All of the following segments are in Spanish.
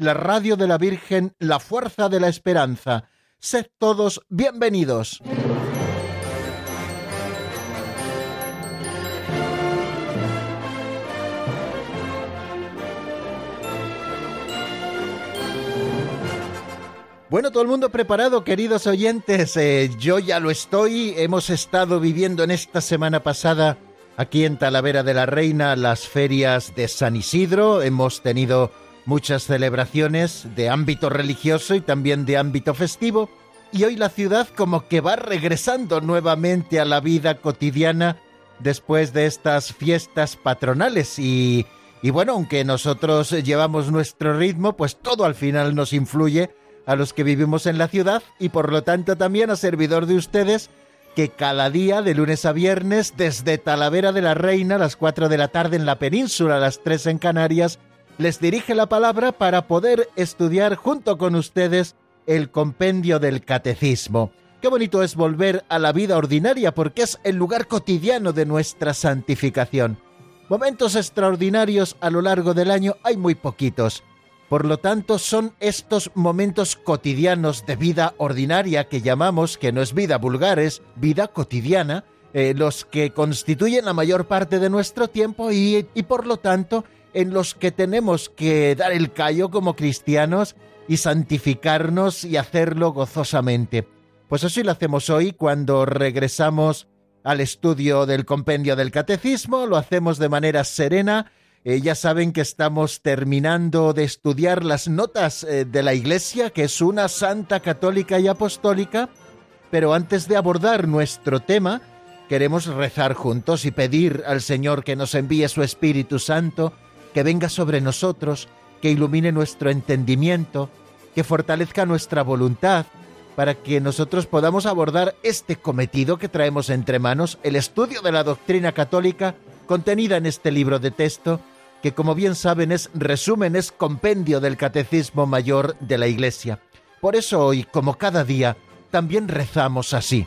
la radio de la Virgen, la fuerza de la esperanza. Sed todos bienvenidos. Bueno, todo el mundo preparado, queridos oyentes. Eh, yo ya lo estoy. Hemos estado viviendo en esta semana pasada aquí en Talavera de la Reina las ferias de San Isidro. Hemos tenido muchas celebraciones de ámbito religioso y también de ámbito festivo. Y hoy la ciudad como que va regresando nuevamente a la vida cotidiana después de estas fiestas patronales. Y, y bueno, aunque nosotros llevamos nuestro ritmo, pues todo al final nos influye a los que vivimos en la ciudad y por lo tanto también a servidor de ustedes que cada día, de lunes a viernes, desde Talavera de la Reina a las 4 de la tarde en la península, a las 3 en Canarias, les dirige la palabra para poder estudiar junto con ustedes el compendio del catecismo. Qué bonito es volver a la vida ordinaria porque es el lugar cotidiano de nuestra santificación. Momentos extraordinarios a lo largo del año hay muy poquitos. Por lo tanto, son estos momentos cotidianos de vida ordinaria que llamamos, que no es vida vulgar, es vida cotidiana, eh, los que constituyen la mayor parte de nuestro tiempo y, y por lo tanto en los que tenemos que dar el callo como cristianos y santificarnos y hacerlo gozosamente. Pues así lo hacemos hoy cuando regresamos al estudio del compendio del catecismo, lo hacemos de manera serena, eh, ya saben que estamos terminando de estudiar las notas eh, de la Iglesia, que es una santa católica y apostólica, pero antes de abordar nuestro tema, queremos rezar juntos y pedir al Señor que nos envíe su Espíritu Santo, que venga sobre nosotros, que ilumine nuestro entendimiento, que fortalezca nuestra voluntad, para que nosotros podamos abordar este cometido que traemos entre manos, el estudio de la doctrina católica contenida en este libro de texto, que como bien saben es resumen, es compendio del Catecismo Mayor de la Iglesia. Por eso hoy, como cada día, también rezamos así.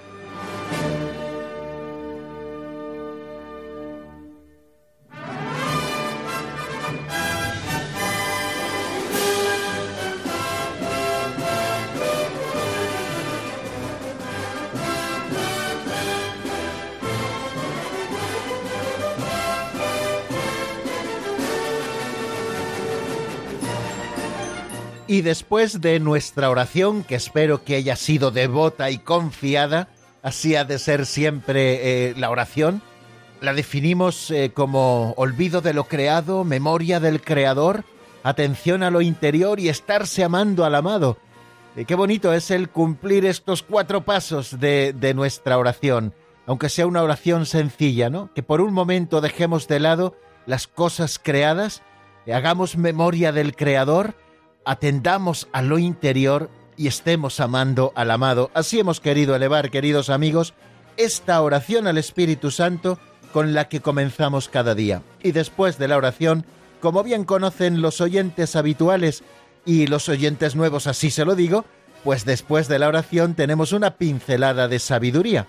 Y después de nuestra oración, que espero que haya sido devota y confiada, así ha de ser siempre eh, la oración, la definimos eh, como olvido de lo creado, memoria del Creador, atención a lo interior y estarse amando al amado. Eh, qué bonito es el cumplir estos cuatro pasos de, de nuestra oración, aunque sea una oración sencilla, ¿no? Que por un momento dejemos de lado las cosas creadas, hagamos memoria del Creador, atendamos a lo interior y estemos amando al amado. Así hemos querido elevar, queridos amigos, esta oración al Espíritu Santo con la que comenzamos cada día. Y después de la oración, como bien conocen los oyentes habituales y los oyentes nuevos, así se lo digo, pues después de la oración tenemos una pincelada de sabiduría.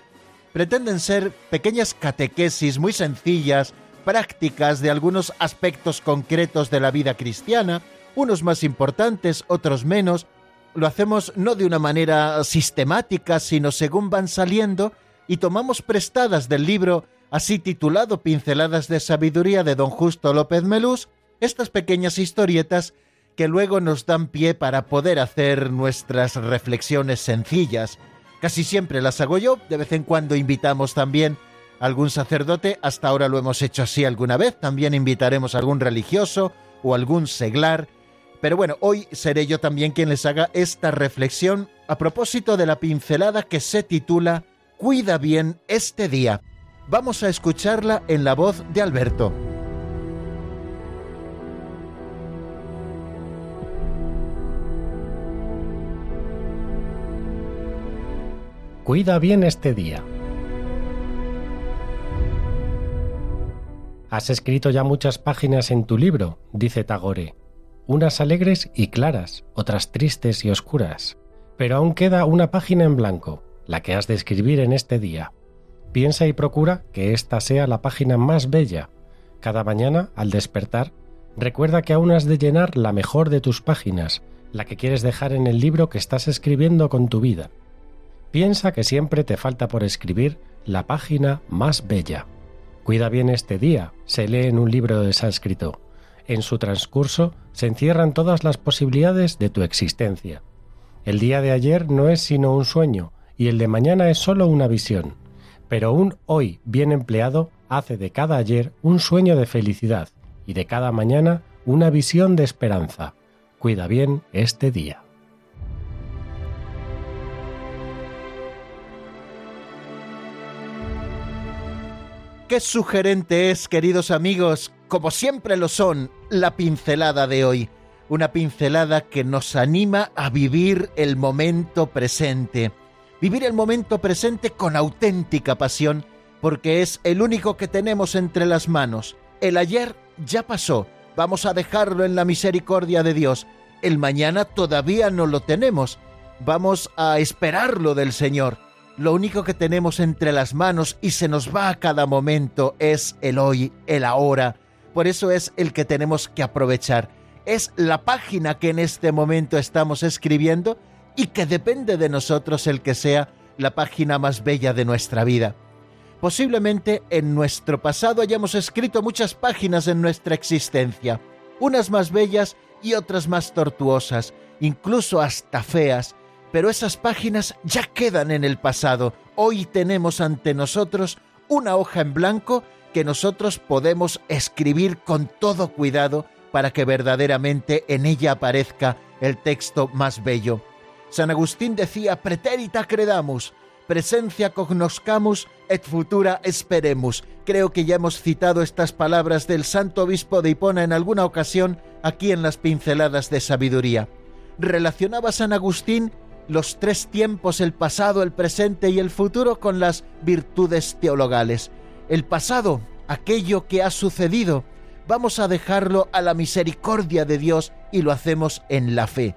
Pretenden ser pequeñas catequesis muy sencillas, prácticas de algunos aspectos concretos de la vida cristiana, unos más importantes, otros menos. Lo hacemos no de una manera sistemática, sino según van saliendo, y tomamos prestadas del libro así titulado Pinceladas de Sabiduría de don Justo López Melús, estas pequeñas historietas que luego nos dan pie para poder hacer nuestras reflexiones sencillas. Casi siempre las hago yo, de vez en cuando invitamos también a algún sacerdote, hasta ahora lo hemos hecho así alguna vez, también invitaremos a algún religioso o algún seglar, pero bueno, hoy seré yo también quien les haga esta reflexión a propósito de la pincelada que se titula Cuida bien este día. Vamos a escucharla en la voz de Alberto. Cuida bien este día. Has escrito ya muchas páginas en tu libro, dice Tagore, unas alegres y claras, otras tristes y oscuras, pero aún queda una página en blanco, la que has de escribir en este día. Piensa y procura que esta sea la página más bella. Cada mañana, al despertar, recuerda que aún has de llenar la mejor de tus páginas, la que quieres dejar en el libro que estás escribiendo con tu vida. Piensa que siempre te falta por escribir la página más bella. Cuida bien este día, se lee en un libro de sánscrito. En su transcurso se encierran todas las posibilidades de tu existencia. El día de ayer no es sino un sueño y el de mañana es solo una visión. Pero un hoy bien empleado hace de cada ayer un sueño de felicidad y de cada mañana una visión de esperanza. Cuida bien este día. Qué sugerente es, queridos amigos, como siempre lo son, la pincelada de hoy. Una pincelada que nos anima a vivir el momento presente. Vivir el momento presente con auténtica pasión, porque es el único que tenemos entre las manos. El ayer ya pasó, vamos a dejarlo en la misericordia de Dios. El mañana todavía no lo tenemos, vamos a esperarlo del Señor. Lo único que tenemos entre las manos y se nos va a cada momento es el hoy, el ahora. Por eso es el que tenemos que aprovechar. Es la página que en este momento estamos escribiendo y que depende de nosotros el que sea la página más bella de nuestra vida. Posiblemente en nuestro pasado hayamos escrito muchas páginas en nuestra existencia, unas más bellas y otras más tortuosas, incluso hasta feas, pero esas páginas ya quedan en el pasado. Hoy tenemos ante nosotros una hoja en blanco que nosotros podemos escribir con todo cuidado para que verdaderamente en ella aparezca el texto más bello. San Agustín decía, preterita credamus, presencia cognoscamus et futura esperemus. Creo que ya hemos citado estas palabras del santo obispo de Hipona en alguna ocasión aquí en las pinceladas de sabiduría. Relacionaba San Agustín los tres tiempos, el pasado, el presente y el futuro, con las virtudes teologales. El pasado, aquello que ha sucedido, vamos a dejarlo a la misericordia de Dios y lo hacemos en la fe.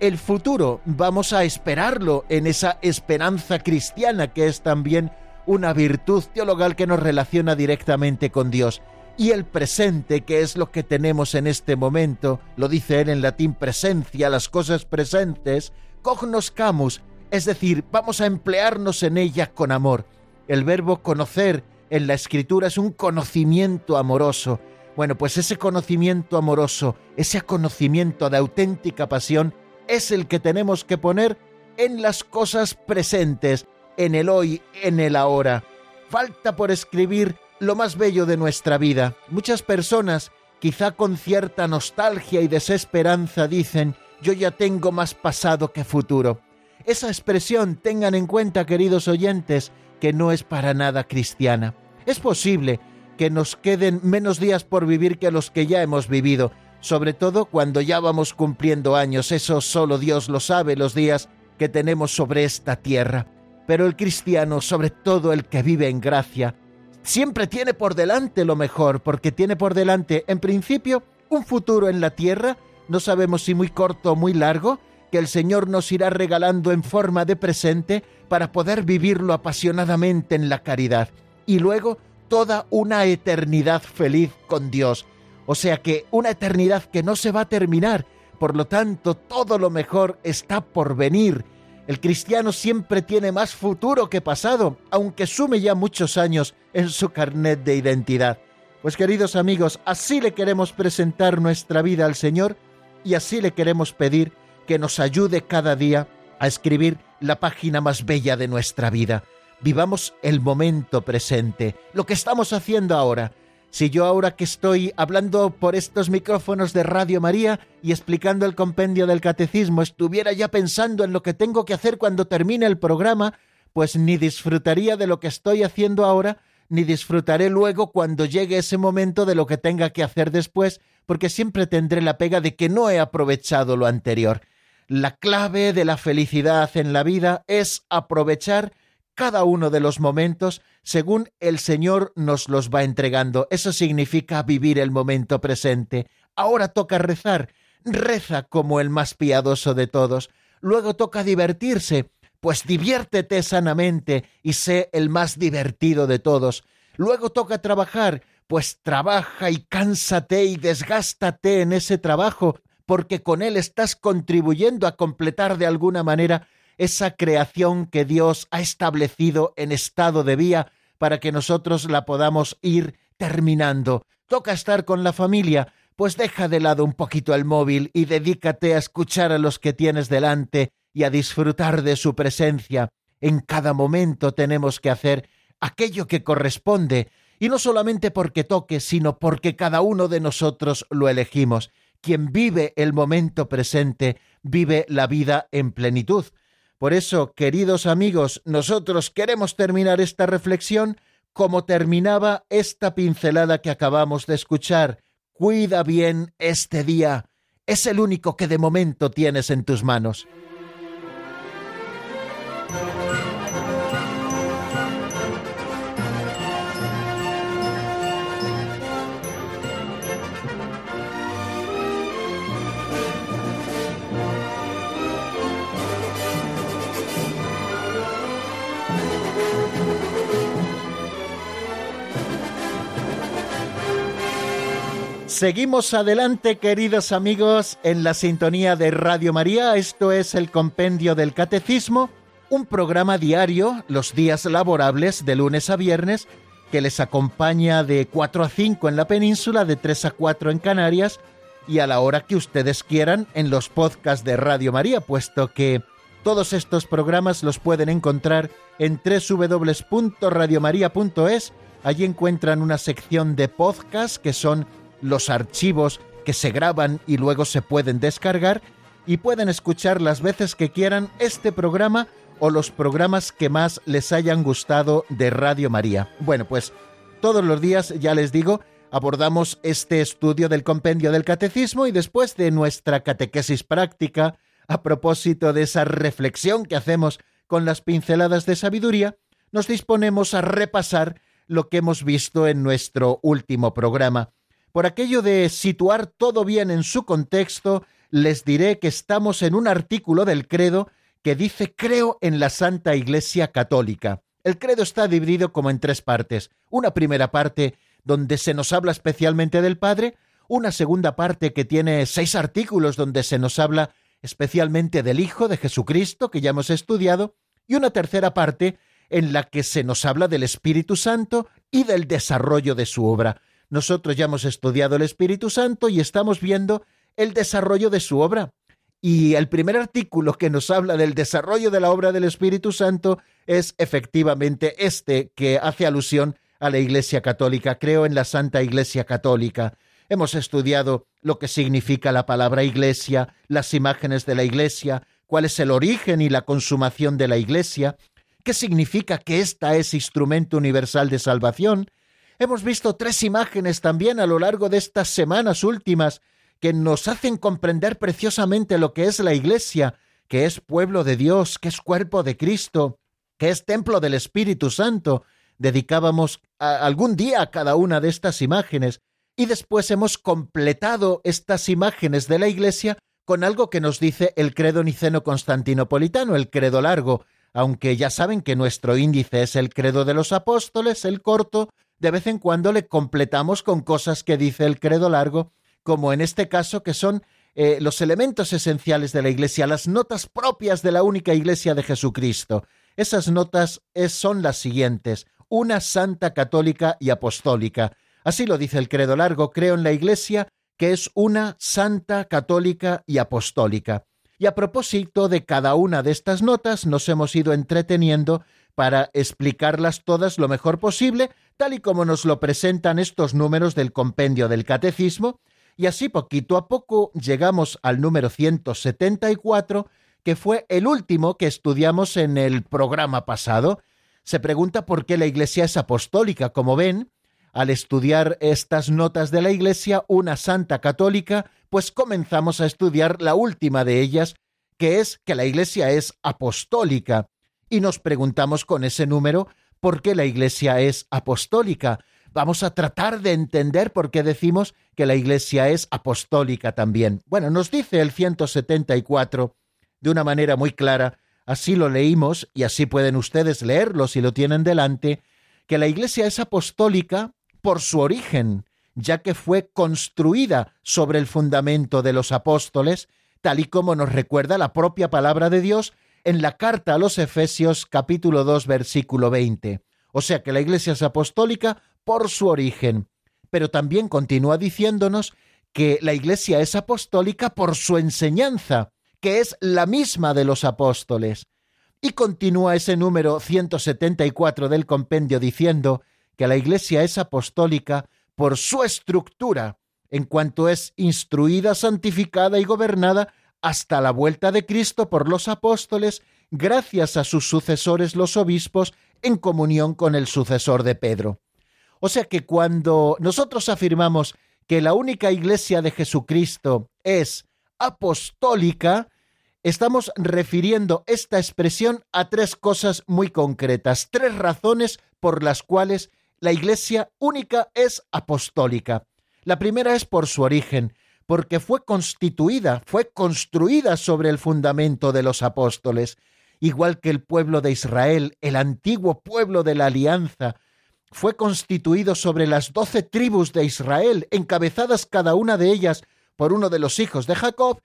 El futuro vamos a esperarlo en esa esperanza cristiana que es también una virtud teologal que nos relaciona directamente con Dios. Y el presente, que es lo que tenemos en este momento, lo dice él en latín presencia, las cosas presentes, cognoscamus, es decir, vamos a emplearnos en ella con amor. El verbo conocer en la escritura es un conocimiento amoroso. Bueno, pues ese conocimiento amoroso, ese conocimiento de auténtica pasión, es el que tenemos que poner en las cosas presentes, en el hoy, en el ahora. Falta por escribir lo más bello de nuestra vida. Muchas personas, quizá con cierta nostalgia y desesperanza, dicen, yo ya tengo más pasado que futuro. Esa expresión, tengan en cuenta, queridos oyentes, que no es para nada cristiana. Es posible que nos queden menos días por vivir que los que ya hemos vivido, sobre todo cuando ya vamos cumpliendo años, eso solo Dios lo sabe, los días que tenemos sobre esta tierra. Pero el cristiano, sobre todo el que vive en gracia, siempre tiene por delante lo mejor, porque tiene por delante, en principio, un futuro en la tierra no sabemos si muy corto o muy largo, que el Señor nos irá regalando en forma de presente para poder vivirlo apasionadamente en la caridad. Y luego toda una eternidad feliz con Dios. O sea que una eternidad que no se va a terminar. Por lo tanto, todo lo mejor está por venir. El cristiano siempre tiene más futuro que pasado, aunque sume ya muchos años en su carnet de identidad. Pues queridos amigos, así le queremos presentar nuestra vida al Señor y así le queremos pedir que nos ayude cada día a escribir la página más bella de nuestra vida. Vivamos el momento presente, lo que estamos haciendo ahora. Si yo ahora que estoy hablando por estos micrófonos de Radio María y explicando el compendio del catecismo estuviera ya pensando en lo que tengo que hacer cuando termine el programa, pues ni disfrutaría de lo que estoy haciendo ahora, ni disfrutaré luego cuando llegue ese momento de lo que tenga que hacer después, porque siempre tendré la pega de que no he aprovechado lo anterior. La clave de la felicidad en la vida es aprovechar cada uno de los momentos según el Señor nos los va entregando. Eso significa vivir el momento presente. Ahora toca rezar. Reza como el más piadoso de todos. Luego toca divertirse. Pues diviértete sanamente y sé el más divertido de todos. Luego toca trabajar. Pues trabaja y cánsate y desgástate en ese trabajo, porque con él estás contribuyendo a completar de alguna manera esa creación que Dios ha establecido en estado de vía para que nosotros la podamos ir terminando. Toca estar con la familia, pues deja de lado un poquito el móvil y dedícate a escuchar a los que tienes delante y a disfrutar de su presencia. En cada momento tenemos que hacer aquello que corresponde, y no solamente porque toque, sino porque cada uno de nosotros lo elegimos. Quien vive el momento presente vive la vida en plenitud. Por eso, queridos amigos, nosotros queremos terminar esta reflexión como terminaba esta pincelada que acabamos de escuchar. Cuida bien este día. Es el único que de momento tienes en tus manos. Seguimos adelante, queridos amigos, en la sintonía de Radio María. Esto es el Compendio del Catecismo, un programa diario, los días laborables, de lunes a viernes, que les acompaña de 4 a 5 en la península, de 3 a 4 en Canarias y a la hora que ustedes quieran en los podcasts de Radio María, puesto que todos estos programas los pueden encontrar en www.radiomaria.es. Allí encuentran una sección de podcasts que son los archivos que se graban y luego se pueden descargar y pueden escuchar las veces que quieran este programa o los programas que más les hayan gustado de Radio María. Bueno, pues todos los días, ya les digo, abordamos este estudio del compendio del catecismo y después de nuestra catequesis práctica, a propósito de esa reflexión que hacemos con las pinceladas de sabiduría, nos disponemos a repasar lo que hemos visto en nuestro último programa. Por aquello de situar todo bien en su contexto, les diré que estamos en un artículo del credo que dice creo en la Santa Iglesia Católica. El credo está dividido como en tres partes. Una primera parte donde se nos habla especialmente del Padre, una segunda parte que tiene seis artículos donde se nos habla especialmente del Hijo de Jesucristo, que ya hemos estudiado, y una tercera parte en la que se nos habla del Espíritu Santo y del desarrollo de su obra. Nosotros ya hemos estudiado el Espíritu Santo y estamos viendo el desarrollo de su obra. Y el primer artículo que nos habla del desarrollo de la obra del Espíritu Santo es efectivamente este que hace alusión a la Iglesia Católica. Creo en la Santa Iglesia Católica. Hemos estudiado lo que significa la palabra Iglesia, las imágenes de la Iglesia, cuál es el origen y la consumación de la Iglesia, qué significa que ésta es instrumento universal de salvación, Hemos visto tres imágenes también a lo largo de estas semanas últimas que nos hacen comprender preciosamente lo que es la Iglesia, que es pueblo de Dios, que es cuerpo de Cristo, que es templo del Espíritu Santo. Dedicábamos algún día a cada una de estas imágenes y después hemos completado estas imágenes de la Iglesia con algo que nos dice el credo niceno constantinopolitano, el credo largo, aunque ya saben que nuestro índice es el credo de los apóstoles, el corto, de vez en cuando le completamos con cosas que dice el credo largo, como en este caso que son eh, los elementos esenciales de la Iglesia, las notas propias de la única Iglesia de Jesucristo. Esas notas son las siguientes, una santa católica y apostólica. Así lo dice el credo largo, creo en la Iglesia que es una santa, católica y apostólica. Y a propósito de cada una de estas notas nos hemos ido entreteniendo para explicarlas todas lo mejor posible, tal y como nos lo presentan estos números del compendio del catecismo, y así poquito a poco llegamos al número 174, que fue el último que estudiamos en el programa pasado. Se pregunta por qué la Iglesia es apostólica. Como ven, al estudiar estas notas de la Iglesia, una santa católica, pues comenzamos a estudiar la última de ellas, que es que la Iglesia es apostólica. Y nos preguntamos con ese número por qué la Iglesia es apostólica. Vamos a tratar de entender por qué decimos que la Iglesia es apostólica también. Bueno, nos dice el 174 de una manera muy clara, así lo leímos y así pueden ustedes leerlo si lo tienen delante, que la Iglesia es apostólica por su origen, ya que fue construida sobre el fundamento de los apóstoles, tal y como nos recuerda la propia palabra de Dios en la carta a los Efesios capítulo 2 versículo 20. O sea que la Iglesia es apostólica por su origen, pero también continúa diciéndonos que la Iglesia es apostólica por su enseñanza, que es la misma de los apóstoles. Y continúa ese número 174 del compendio diciendo que la Iglesia es apostólica por su estructura, en cuanto es instruida, santificada y gobernada hasta la vuelta de Cristo por los apóstoles, gracias a sus sucesores los obispos, en comunión con el sucesor de Pedro. O sea que cuando nosotros afirmamos que la única iglesia de Jesucristo es apostólica, estamos refiriendo esta expresión a tres cosas muy concretas, tres razones por las cuales la Iglesia única es apostólica. La primera es por su origen, porque fue constituida, fue construida sobre el fundamento de los apóstoles, igual que el pueblo de Israel, el antiguo pueblo de la alianza, fue constituido sobre las doce tribus de Israel, encabezadas cada una de ellas por uno de los hijos de Jacob,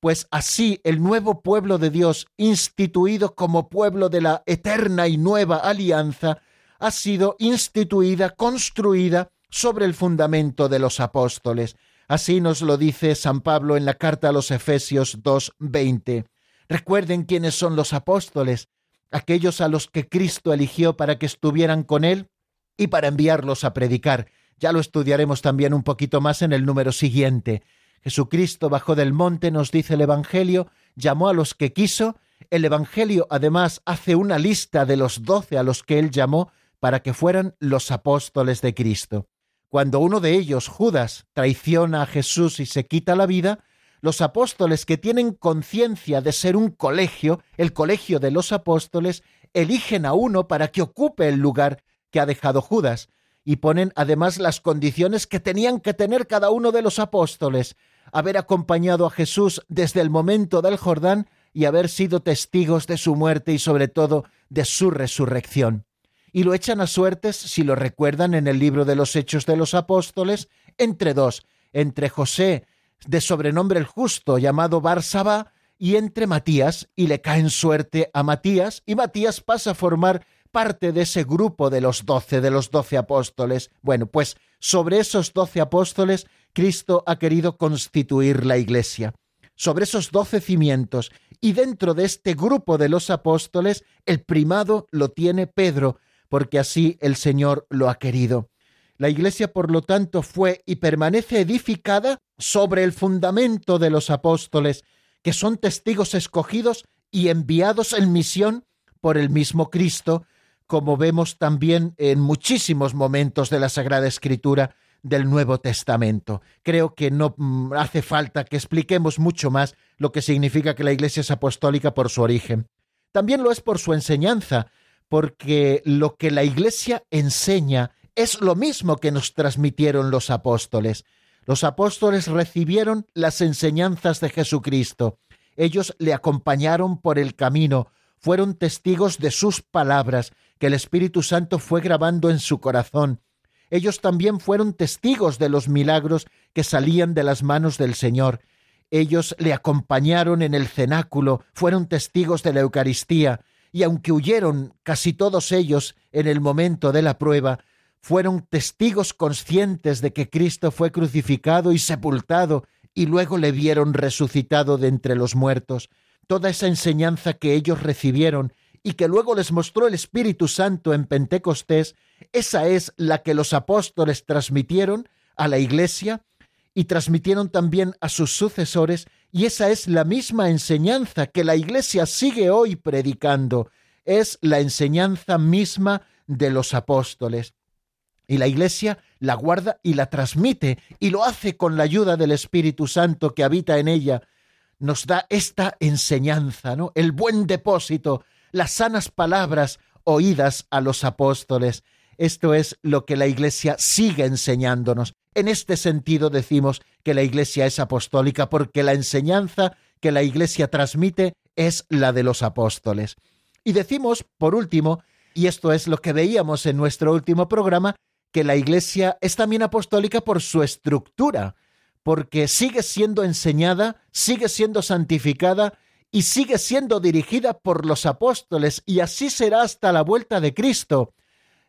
pues así el nuevo pueblo de Dios, instituido como pueblo de la eterna y nueva alianza, ha sido instituida, construida sobre el fundamento de los apóstoles. Así nos lo dice San Pablo en la carta a los Efesios 2.20. Recuerden quiénes son los apóstoles, aquellos a los que Cristo eligió para que estuvieran con él y para enviarlos a predicar. Ya lo estudiaremos también un poquito más en el número siguiente. Jesucristo bajó del monte, nos dice el Evangelio, llamó a los que quiso. El Evangelio además hace una lista de los doce a los que él llamó para que fueran los apóstoles de Cristo. Cuando uno de ellos, Judas, traiciona a Jesús y se quita la vida, los apóstoles que tienen conciencia de ser un colegio, el colegio de los apóstoles, eligen a uno para que ocupe el lugar que ha dejado Judas, y ponen además las condiciones que tenían que tener cada uno de los apóstoles, haber acompañado a Jesús desde el momento del Jordán y haber sido testigos de su muerte y sobre todo de su resurrección y lo echan a suertes, si lo recuerdan en el libro de los Hechos de los Apóstoles, entre dos, entre José, de sobrenombre el justo, llamado Barsaba, y entre Matías, y le caen suerte a Matías, y Matías pasa a formar parte de ese grupo de los doce, de los doce apóstoles. Bueno, pues sobre esos doce apóstoles, Cristo ha querido constituir la Iglesia. Sobre esos doce cimientos, y dentro de este grupo de los apóstoles, el primado lo tiene Pedro, porque así el Señor lo ha querido. La Iglesia, por lo tanto, fue y permanece edificada sobre el fundamento de los apóstoles, que son testigos escogidos y enviados en misión por el mismo Cristo, como vemos también en muchísimos momentos de la Sagrada Escritura del Nuevo Testamento. Creo que no mm, hace falta que expliquemos mucho más lo que significa que la Iglesia es apostólica por su origen. También lo es por su enseñanza, porque lo que la Iglesia enseña es lo mismo que nos transmitieron los apóstoles. Los apóstoles recibieron las enseñanzas de Jesucristo. Ellos le acompañaron por el camino, fueron testigos de sus palabras que el Espíritu Santo fue grabando en su corazón. Ellos también fueron testigos de los milagros que salían de las manos del Señor. Ellos le acompañaron en el cenáculo, fueron testigos de la Eucaristía, y aunque huyeron casi todos ellos en el momento de la prueba, fueron testigos conscientes de que Cristo fue crucificado y sepultado y luego le vieron resucitado de entre los muertos. Toda esa enseñanza que ellos recibieron y que luego les mostró el Espíritu Santo en Pentecostés, esa es la que los apóstoles transmitieron a la Iglesia y transmitieron también a sus sucesores, y esa es la misma enseñanza que la Iglesia sigue hoy predicando, es la enseñanza misma de los apóstoles. Y la Iglesia la guarda y la transmite, y lo hace con la ayuda del Espíritu Santo que habita en ella. Nos da esta enseñanza, ¿no? El buen depósito, las sanas palabras oídas a los apóstoles. Esto es lo que la Iglesia sigue enseñándonos. En este sentido decimos que la Iglesia es apostólica porque la enseñanza que la Iglesia transmite es la de los apóstoles. Y decimos, por último, y esto es lo que veíamos en nuestro último programa, que la Iglesia es también apostólica por su estructura, porque sigue siendo enseñada, sigue siendo santificada y sigue siendo dirigida por los apóstoles, y así será hasta la vuelta de Cristo.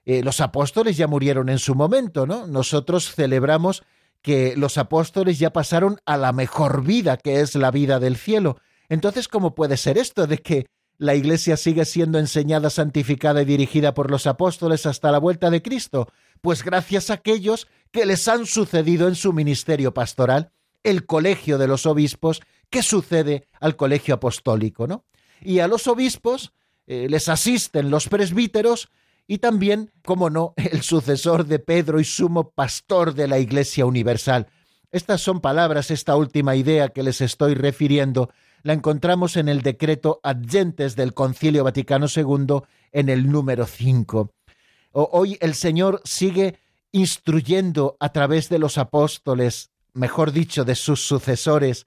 Eh, los apóstoles ya murieron en su momento, ¿no? Nosotros celebramos que los apóstoles ya pasaron a la mejor vida, que es la vida del cielo. Entonces, ¿cómo puede ser esto de que la Iglesia sigue siendo enseñada, santificada y dirigida por los apóstoles hasta la vuelta de Cristo? Pues gracias a aquellos que les han sucedido en su ministerio pastoral, el colegio de los obispos, que sucede al colegio apostólico, ¿no? Y a los obispos eh, les asisten los presbíteros y también, como no, el sucesor de Pedro y sumo pastor de la Iglesia Universal. Estas son palabras, esta última idea que les estoy refiriendo, la encontramos en el decreto adyentes del Concilio Vaticano II en el número 5. Hoy el Señor sigue instruyendo a través de los apóstoles, mejor dicho, de sus sucesores,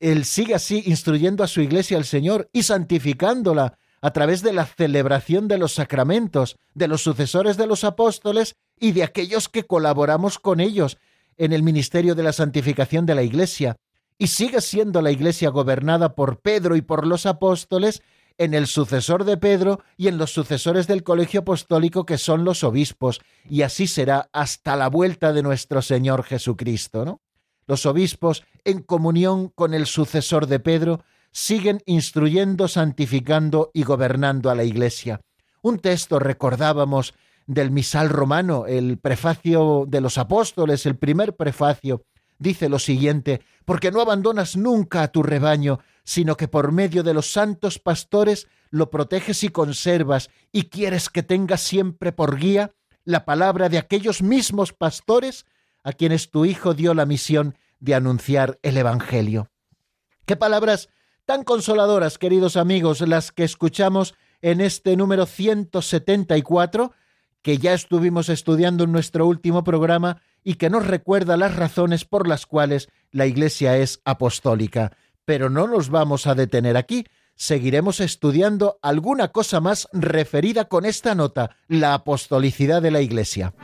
él sigue así instruyendo a su iglesia el Señor y santificándola a través de la celebración de los sacramentos, de los sucesores de los apóstoles y de aquellos que colaboramos con ellos en el ministerio de la santificación de la iglesia. Y sigue siendo la iglesia gobernada por Pedro y por los apóstoles en el sucesor de Pedro y en los sucesores del colegio apostólico que son los obispos, y así será hasta la vuelta de nuestro Señor Jesucristo, ¿no? Los obispos, en comunión con el sucesor de Pedro, siguen instruyendo, santificando y gobernando a la Iglesia. Un texto recordábamos del misal romano, el prefacio de los apóstoles, el primer prefacio, dice lo siguiente, porque no abandonas nunca a tu rebaño, sino que por medio de los santos pastores lo proteges y conservas, y quieres que tenga siempre por guía la palabra de aquellos mismos pastores a quienes tu Hijo dio la misión de anunciar el Evangelio. Qué palabras tan consoladoras, queridos amigos, las que escuchamos en este número 174, que ya estuvimos estudiando en nuestro último programa y que nos recuerda las razones por las cuales la Iglesia es apostólica. Pero no nos vamos a detener aquí, seguiremos estudiando alguna cosa más referida con esta nota, la apostolicidad de la Iglesia.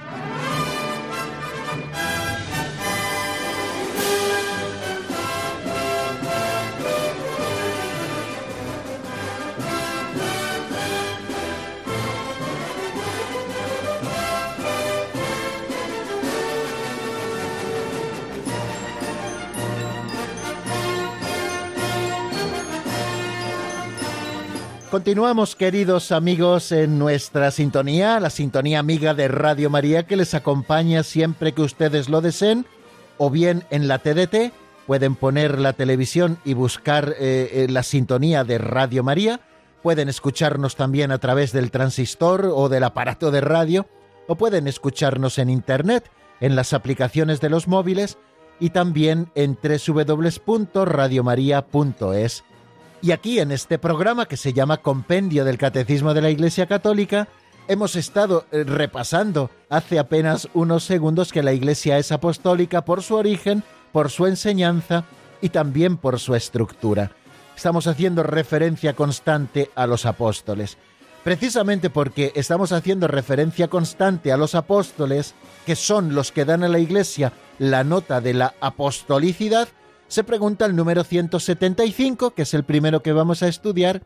Continuamos, queridos amigos, en nuestra sintonía, la sintonía amiga de Radio María que les acompaña siempre que ustedes lo deseen, o bien en la TDT, pueden poner la televisión y buscar eh, eh, la sintonía de Radio María, pueden escucharnos también a través del transistor o del aparato de radio, o pueden escucharnos en Internet, en las aplicaciones de los móviles y también en www.radiomaria.es y aquí en este programa que se llama Compendio del Catecismo de la Iglesia Católica, hemos estado eh, repasando hace apenas unos segundos que la Iglesia es apostólica por su origen, por su enseñanza y también por su estructura. Estamos haciendo referencia constante a los apóstoles. Precisamente porque estamos haciendo referencia constante a los apóstoles, que son los que dan a la Iglesia la nota de la apostolicidad, se pregunta el número 175, que es el primero que vamos a estudiar,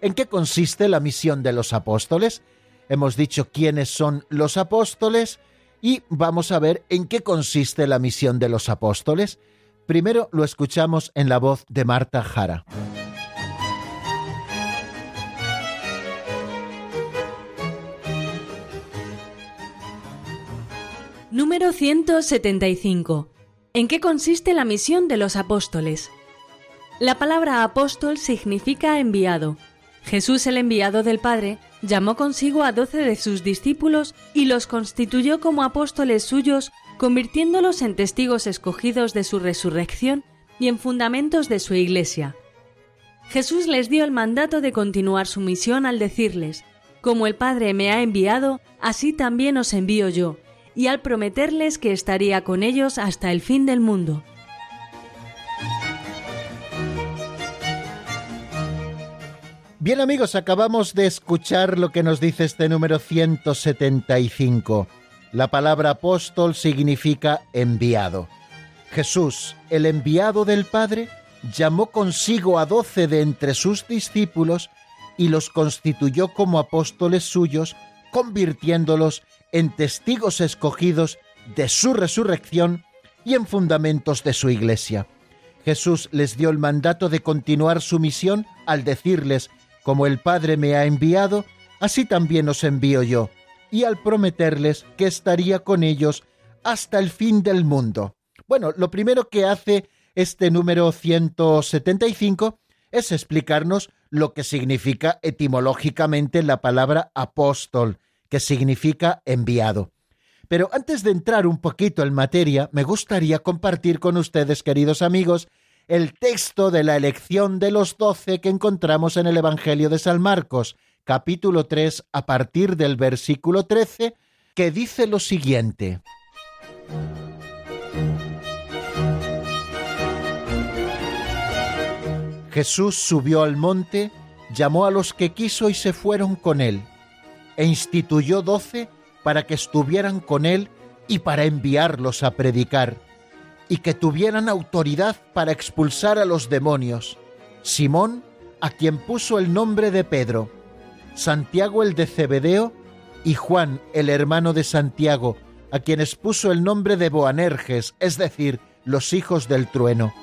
¿en qué consiste la misión de los apóstoles? hemos dicho quiénes son los apóstoles y vamos a ver en qué consiste la misión de los apóstoles. Primero lo escuchamos en la voz de Marta Jara. Número 175. ¿En qué consiste la misión de los apóstoles? La palabra apóstol significa enviado. Jesús el enviado del Padre llamó consigo a doce de sus discípulos y los constituyó como apóstoles suyos, convirtiéndolos en testigos escogidos de su resurrección y en fundamentos de su iglesia. Jesús les dio el mandato de continuar su misión al decirles, Como el Padre me ha enviado, así también os envío yo, y al prometerles que estaría con ellos hasta el fin del mundo. Bien amigos, acabamos de escuchar lo que nos dice este número 175. La palabra apóstol significa enviado. Jesús, el enviado del Padre, llamó consigo a doce de entre sus discípulos y los constituyó como apóstoles suyos, convirtiéndolos en testigos escogidos de su resurrección y en fundamentos de su iglesia. Jesús les dio el mandato de continuar su misión al decirles, como el Padre me ha enviado, así también os envío yo, y al prometerles que estaría con ellos hasta el fin del mundo. Bueno, lo primero que hace este número 175 es explicarnos lo que significa etimológicamente la palabra apóstol, que significa enviado. Pero antes de entrar un poquito en materia, me gustaría compartir con ustedes, queridos amigos, el texto de la elección de los doce que encontramos en el Evangelio de San Marcos, capítulo 3, a partir del versículo 13, que dice lo siguiente. Jesús subió al monte, llamó a los que quiso y se fueron con él e instituyó doce para que estuvieran con él y para enviarlos a predicar, y que tuvieran autoridad para expulsar a los demonios. Simón, a quien puso el nombre de Pedro, Santiago el de Cebedeo, y Juan, el hermano de Santiago, a quienes puso el nombre de Boanerges, es decir, los hijos del trueno,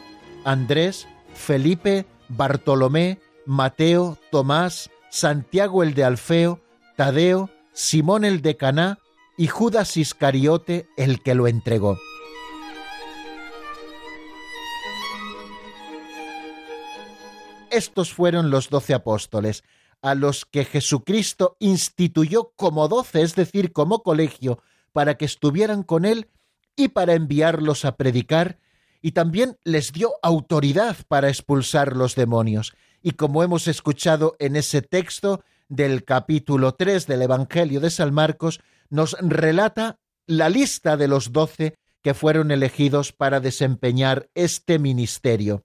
Andrés, Felipe, Bartolomé, Mateo, Tomás, Santiago el de Alfeo, Tadeo, Simón el de Caná y Judas Iscariote el que lo entregó. Estos fueron los doce apóstoles, a los que Jesucristo instituyó como doce, es decir, como colegio, para que estuvieran con él y para enviarlos a predicar, y también les dio autoridad para expulsar los demonios. Y como hemos escuchado en ese texto, del capítulo 3 del Evangelio de San Marcos nos relata la lista de los doce que fueron elegidos para desempeñar este ministerio.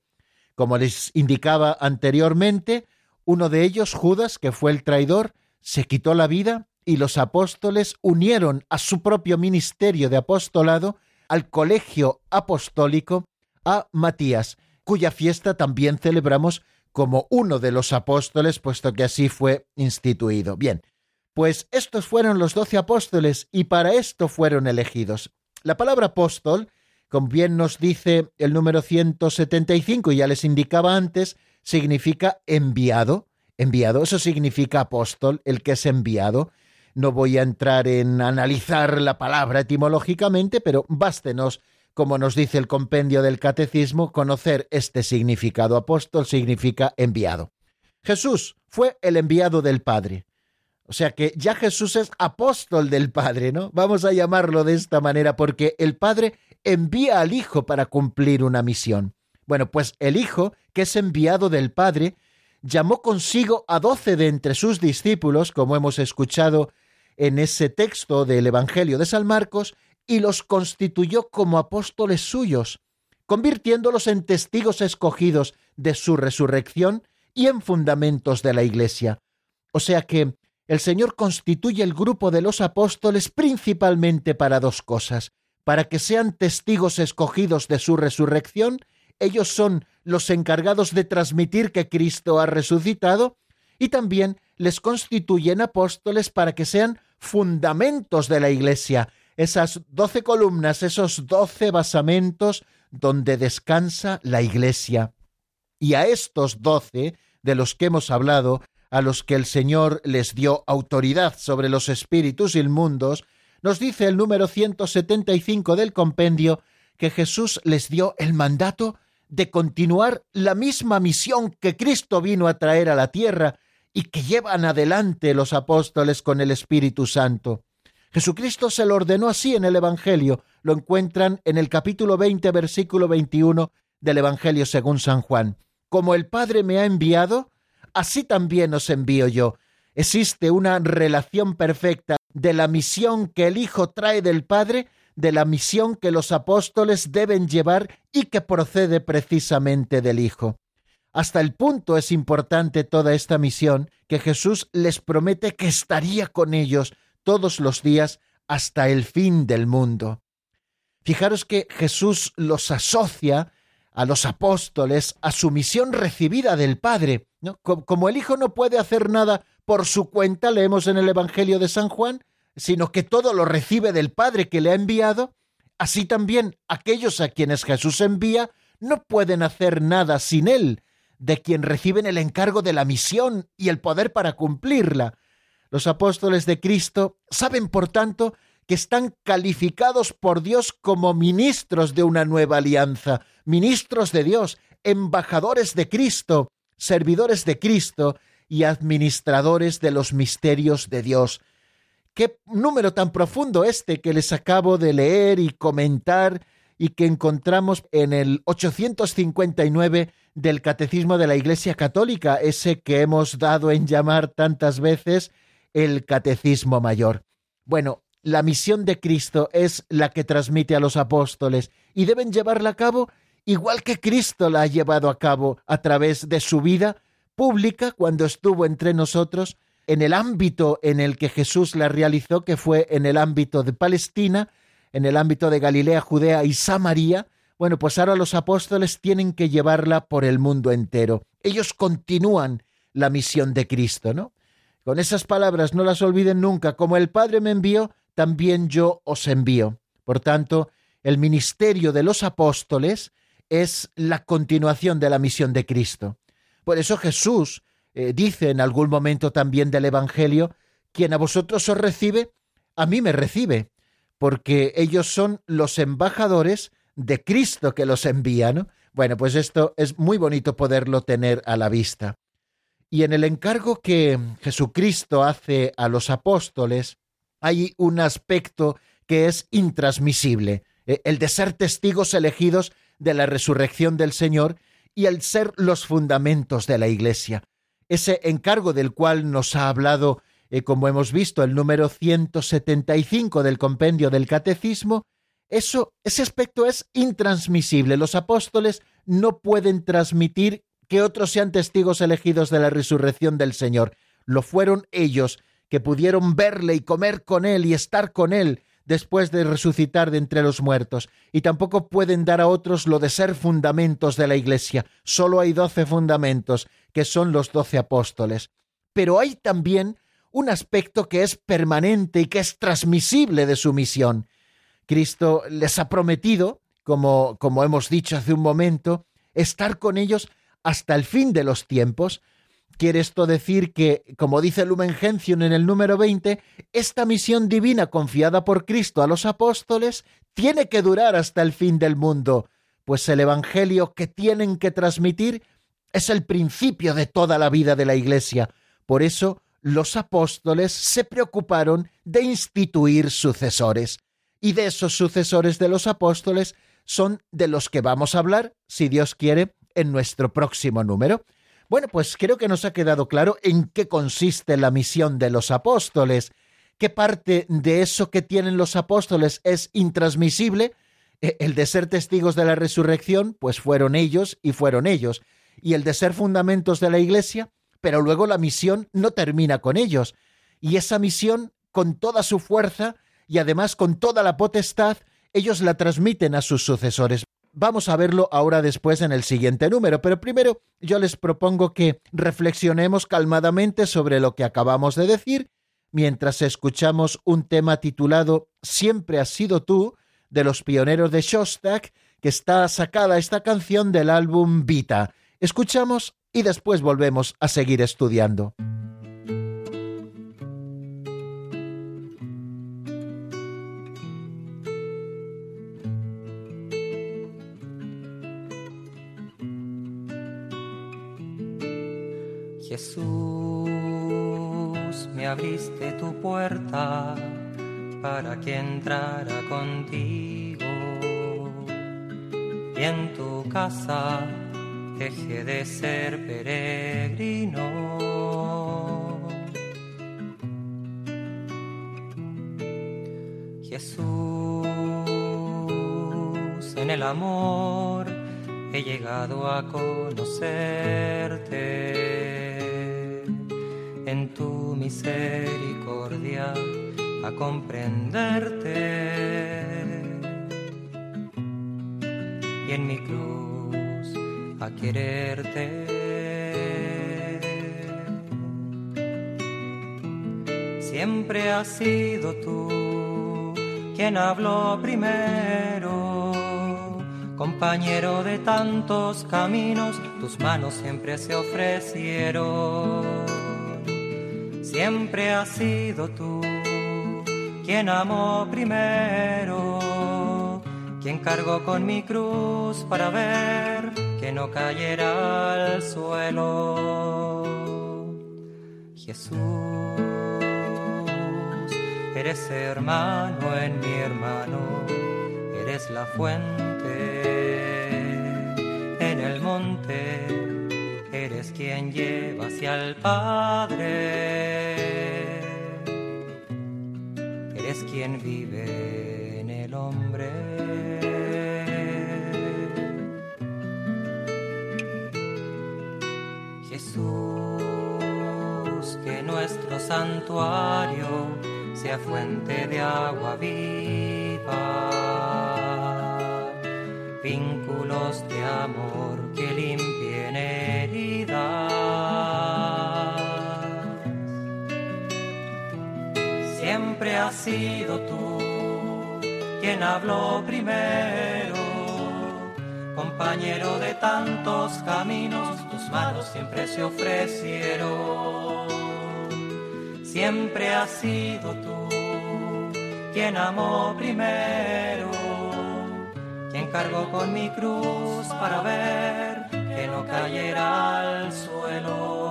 Como les indicaba anteriormente, uno de ellos, Judas, que fue el traidor, se quitó la vida y los apóstoles unieron a su propio ministerio de apostolado al colegio apostólico a Matías, cuya fiesta también celebramos como uno de los apóstoles, puesto que así fue instituido. Bien, pues estos fueron los doce apóstoles y para esto fueron elegidos. La palabra apóstol, como bien nos dice el número 175, y ya les indicaba antes, significa enviado. Enviado, eso significa apóstol, el que es enviado. No voy a entrar en analizar la palabra etimológicamente, pero bástenos como nos dice el compendio del catecismo, conocer este significado. Apóstol significa enviado. Jesús fue el enviado del Padre. O sea que ya Jesús es apóstol del Padre, ¿no? Vamos a llamarlo de esta manera porque el Padre envía al Hijo para cumplir una misión. Bueno, pues el Hijo, que es enviado del Padre, llamó consigo a doce de entre sus discípulos, como hemos escuchado en ese texto del Evangelio de San Marcos, y los constituyó como apóstoles suyos, convirtiéndolos en testigos escogidos de su resurrección y en fundamentos de la Iglesia. O sea que el Señor constituye el grupo de los apóstoles principalmente para dos cosas, para que sean testigos escogidos de su resurrección, ellos son los encargados de transmitir que Cristo ha resucitado, y también les constituyen apóstoles para que sean fundamentos de la Iglesia, esas doce columnas, esos doce basamentos donde descansa la Iglesia. Y a estos doce, de los que hemos hablado, a los que el Señor les dio autoridad sobre los espíritus inmundos, nos dice el número 175 del compendio que Jesús les dio el mandato de continuar la misma misión que Cristo vino a traer a la tierra y que llevan adelante los apóstoles con el Espíritu Santo. Jesucristo se lo ordenó así en el Evangelio, lo encuentran en el capítulo 20, versículo 21 del Evangelio según San Juan. Como el Padre me ha enviado, así también os envío yo. Existe una relación perfecta de la misión que el Hijo trae del Padre, de la misión que los apóstoles deben llevar y que procede precisamente del Hijo. Hasta el punto es importante toda esta misión que Jesús les promete que estaría con ellos todos los días hasta el fin del mundo. Fijaros que Jesús los asocia a los apóstoles a su misión recibida del Padre. Como el Hijo no puede hacer nada por su cuenta, leemos en el Evangelio de San Juan, sino que todo lo recibe del Padre que le ha enviado, así también aquellos a quienes Jesús envía no pueden hacer nada sin Él, de quien reciben el encargo de la misión y el poder para cumplirla. Los apóstoles de Cristo saben, por tanto, que están calificados por Dios como ministros de una nueva alianza, ministros de Dios, embajadores de Cristo, servidores de Cristo y administradores de los misterios de Dios. Qué número tan profundo este que les acabo de leer y comentar y que encontramos en el 859 del Catecismo de la Iglesia Católica, ese que hemos dado en llamar tantas veces el Catecismo Mayor. Bueno, la misión de Cristo es la que transmite a los apóstoles y deben llevarla a cabo igual que Cristo la ha llevado a cabo a través de su vida pública cuando estuvo entre nosotros, en el ámbito en el que Jesús la realizó, que fue en el ámbito de Palestina, en el ámbito de Galilea, Judea y Samaria, bueno, pues ahora los apóstoles tienen que llevarla por el mundo entero. Ellos continúan la misión de Cristo, ¿no? Con esas palabras no las olviden nunca, como el Padre me envió, también yo os envío. Por tanto, el ministerio de los apóstoles es la continuación de la misión de Cristo. Por eso Jesús eh, dice en algún momento también del Evangelio, quien a vosotros os recibe, a mí me recibe, porque ellos son los embajadores de Cristo que los envía, ¿no? Bueno, pues esto es muy bonito poderlo tener a la vista. Y en el encargo que Jesucristo hace a los apóstoles, hay un aspecto que es intransmisible, eh, el de ser testigos elegidos de la resurrección del Señor y el ser los fundamentos de la Iglesia. Ese encargo del cual nos ha hablado, eh, como hemos visto, el número 175 del compendio del Catecismo, eso, ese aspecto es intransmisible. Los apóstoles no pueden transmitir que otros sean testigos elegidos de la resurrección del Señor. Lo fueron ellos que pudieron verle y comer con él y estar con él después de resucitar de entre los muertos, y tampoco pueden dar a otros lo de ser fundamentos de la Iglesia. Solo hay doce fundamentos, que son los doce apóstoles. Pero hay también un aspecto que es permanente y que es transmisible de su misión. Cristo les ha prometido, como, como hemos dicho hace un momento, estar con ellos hasta el fin de los tiempos, Quiere esto decir que, como dice Lumen Gentium en el número 20, esta misión divina confiada por Cristo a los apóstoles tiene que durar hasta el fin del mundo, pues el Evangelio que tienen que transmitir es el principio de toda la vida de la Iglesia. Por eso los apóstoles se preocuparon de instituir sucesores. Y de esos sucesores de los apóstoles son de los que vamos a hablar, si Dios quiere, en nuestro próximo número. Bueno, pues creo que nos ha quedado claro en qué consiste la misión de los apóstoles, qué parte de eso que tienen los apóstoles es intransmisible, e, el de ser testigos de la resurrección, pues fueron ellos y fueron ellos, y el de ser fundamentos de la Iglesia, pero luego la misión no termina con ellos, y esa misión, con toda su fuerza y además con toda la potestad, ellos la transmiten a sus sucesores. Vamos a verlo ahora después en el siguiente número, pero primero yo les propongo que reflexionemos calmadamente sobre lo que acabamos de decir mientras escuchamos un tema titulado Siempre has sido tú de los pioneros de Shostak, que está sacada esta canción del álbum Vita. Escuchamos y después volvemos a seguir estudiando. Jesús, me abriste tu puerta para que entrara contigo y en tu casa deje de ser peregrino. Jesús, en el amor he llegado a conocerte, tu misericordia a comprenderte y en mi cruz a quererte. Siempre has sido tú quien habló primero, compañero de tantos caminos, tus manos siempre se ofrecieron. Siempre has sido tú quien amó primero quien cargó con mi cruz para ver que no cayera al suelo. Jesús, eres hermano en mi hermano, eres la fuente en el monte, eres quien lleva hacia el Padre, quien vive en el hombre. nuestro santuario sea fuente de agua viva, vínculos de amor has sido tú quien habló primero, compañero de tantos caminos, tus manos siempre se ofrecieron. Siempre has sido tú quien amó primero, quien cargó con mi cruz para ver que no cayera al suelo.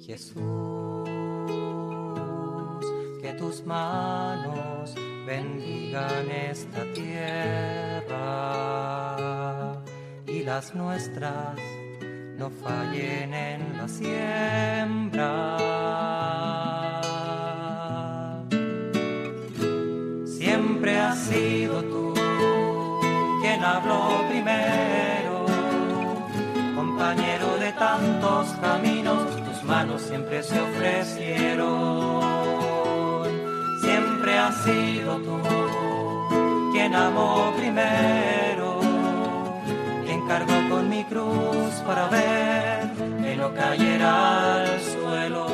Jesús, tus manos bendigan esta tierra y las nuestras no fallen en la siembra. Siempre has sido tú quien habló primero, compañero de tantos caminos, tus manos siempre se ofrecieron. Has sido tú quien amó primero cargo con mi cruz para ver que no cayera al suelo.